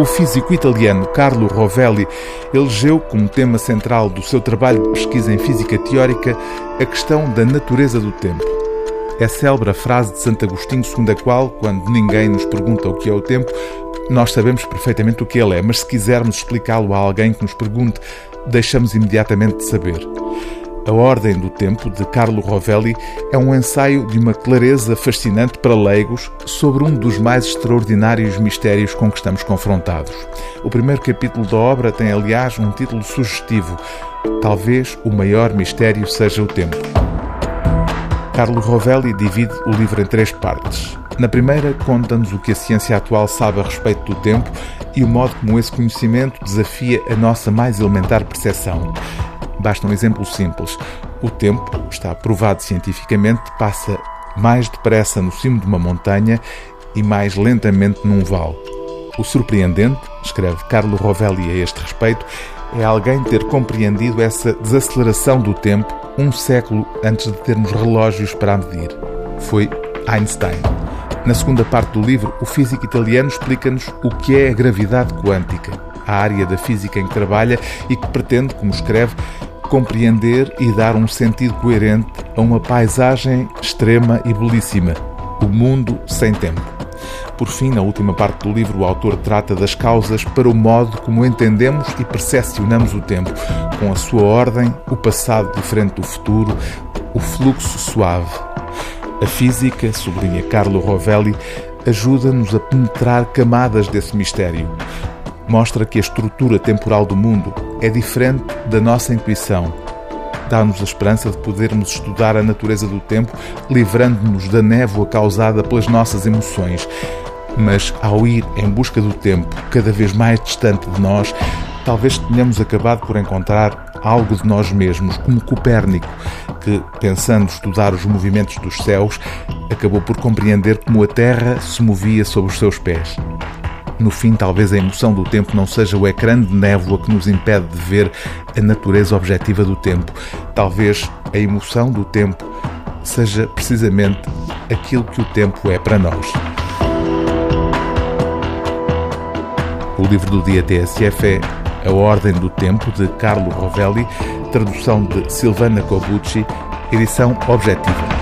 O físico italiano Carlo Rovelli elegeu como tema central do seu trabalho de pesquisa em física teórica a questão da natureza do tempo. É célebre a frase de Santo Agostinho, segundo a qual, quando ninguém nos pergunta o que é o tempo, nós sabemos perfeitamente o que ele é, mas se quisermos explicá-lo a alguém que nos pergunte, deixamos imediatamente de saber. A Ordem do Tempo, de Carlo Rovelli, é um ensaio de uma clareza fascinante para leigos sobre um dos mais extraordinários mistérios com que estamos confrontados. O primeiro capítulo da obra tem, aliás, um título sugestivo: Talvez o maior mistério seja o tempo. Carlo Rovelli divide o livro em três partes. Na primeira, conta-nos o que a ciência atual sabe a respeito do tempo e o modo como esse conhecimento desafia a nossa mais elementar percepção. Basta um exemplo simples. O tempo, está provado cientificamente, passa mais depressa no cimo de uma montanha e mais lentamente num vale. O surpreendente, escreve Carlo Rovelli a este respeito, é alguém ter compreendido essa desaceleração do tempo um século antes de termos relógios para medir. Foi Einstein. Na segunda parte do livro, o físico italiano explica-nos o que é a gravidade quântica, a área da física em que trabalha e que pretende, como escreve, compreender e dar um sentido coerente a uma paisagem extrema e belíssima, o mundo sem tempo. Por fim, na última parte do livro, o autor trata das causas para o modo como entendemos e percepcionamos o tempo, com a sua ordem, o passado diferente do futuro, o fluxo suave. A física, sublinha Carlo Rovelli, ajuda-nos a penetrar camadas desse mistério. Mostra que a estrutura temporal do mundo é diferente da nossa intuição. Dá-nos a esperança de podermos estudar a natureza do tempo, livrando-nos da névoa causada pelas nossas emoções. Mas ao ir em busca do tempo cada vez mais distante de nós, talvez tenhamos acabado por encontrar algo de nós mesmos, como Copérnico, que, pensando estudar os movimentos dos céus, acabou por compreender como a Terra se movia sob os seus pés. No fim, talvez a emoção do tempo não seja o ecrã de névoa que nos impede de ver a natureza objetiva do tempo. Talvez a emoção do tempo seja precisamente aquilo que o tempo é para nós. O livro do dia TSF é A Ordem do Tempo, de Carlo Rovelli, tradução de Silvana Cobucci, edição objetiva.